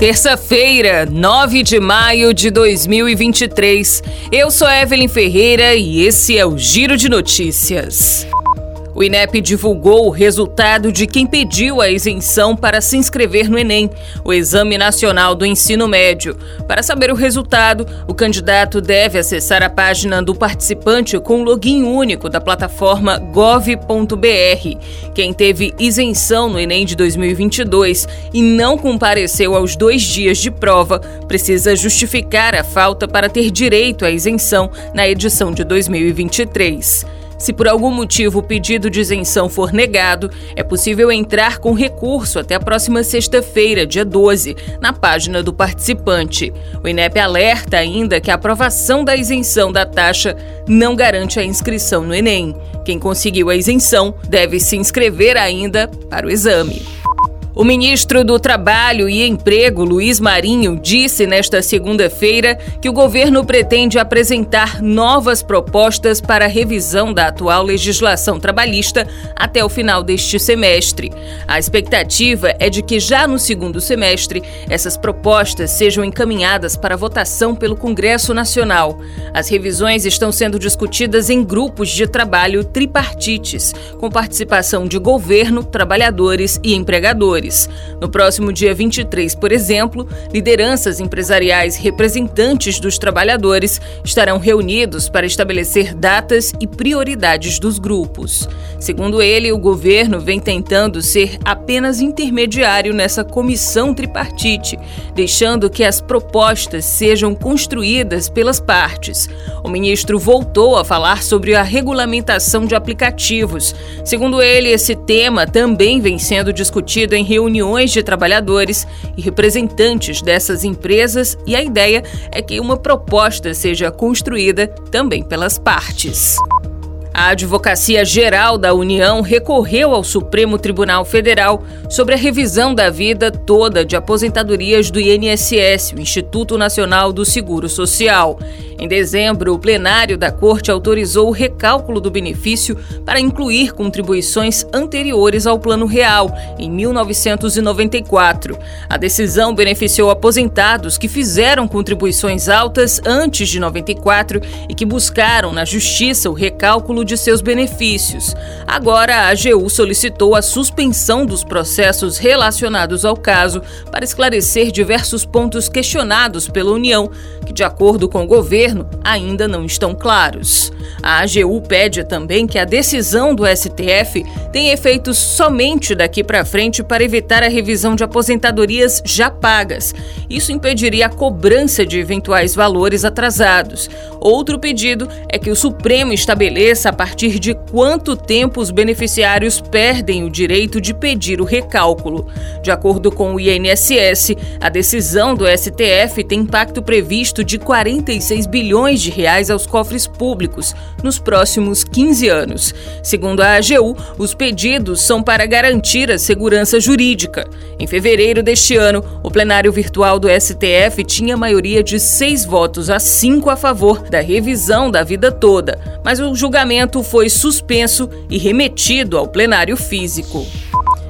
Terça-feira, 9 de maio de 2023. Eu sou Evelyn Ferreira e esse é o Giro de Notícias. O INEP divulgou o resultado de quem pediu a isenção para se inscrever no Enem, o Exame Nacional do Ensino Médio. Para saber o resultado, o candidato deve acessar a página do participante com o login único da plataforma gov.br. Quem teve isenção no Enem de 2022 e não compareceu aos dois dias de prova precisa justificar a falta para ter direito à isenção na edição de 2023. Se por algum motivo o pedido de isenção for negado, é possível entrar com recurso até a próxima sexta-feira, dia 12, na página do participante. O INEP alerta ainda que a aprovação da isenção da taxa não garante a inscrição no Enem. Quem conseguiu a isenção deve se inscrever ainda para o exame. O ministro do Trabalho e Emprego, Luiz Marinho, disse nesta segunda-feira que o governo pretende apresentar novas propostas para a revisão da atual legislação trabalhista até o final deste semestre. A expectativa é de que já no segundo semestre essas propostas sejam encaminhadas para votação pelo Congresso Nacional. As revisões estão sendo discutidas em grupos de trabalho tripartites, com participação de governo, trabalhadores e empregadores. No próximo dia 23, por exemplo, lideranças empresariais representantes dos trabalhadores estarão reunidos para estabelecer datas e prioridades dos grupos. Segundo ele, o governo vem tentando ser apenas intermediário nessa comissão tripartite, deixando que as propostas sejam construídas pelas partes. O ministro voltou a falar sobre a regulamentação de aplicativos. Segundo ele, esse tema também vem sendo discutido em reuniões de trabalhadores e representantes dessas empresas, e a ideia é que uma proposta seja construída também pelas partes. A Advocacia Geral da União recorreu ao Supremo Tribunal Federal sobre a revisão da vida toda de aposentadorias do INSS, o Instituto Nacional do Seguro Social. Em dezembro, o plenário da Corte autorizou o recálculo do benefício para incluir contribuições anteriores ao Plano Real, em 1994. A decisão beneficiou aposentados que fizeram contribuições altas antes de 94 e que buscaram na Justiça o recálculo de seus benefícios. Agora, a AGU solicitou a suspensão dos processos relacionados ao caso para esclarecer diversos pontos questionados pela União, que, de acordo com o governo ainda não estão claros. A AGU pede também que a decisão do STF tenha efeitos somente daqui para frente para evitar a revisão de aposentadorias já pagas. Isso impediria a cobrança de eventuais valores atrasados. Outro pedido é que o Supremo estabeleça a partir de quanto tempo os beneficiários perdem o direito de pedir o recálculo. De acordo com o INSS, a decisão do STF tem impacto previsto de 46 bilhões de reais aos cofres públicos nos próximos 15 anos. Segundo a AGU, os pedidos são para garantir a segurança jurídica. Em fevereiro deste ano, o plenário virtual do STF tinha maioria de seis votos a cinco a favor da revisão da vida toda, mas o julgamento foi suspenso e remetido ao plenário físico.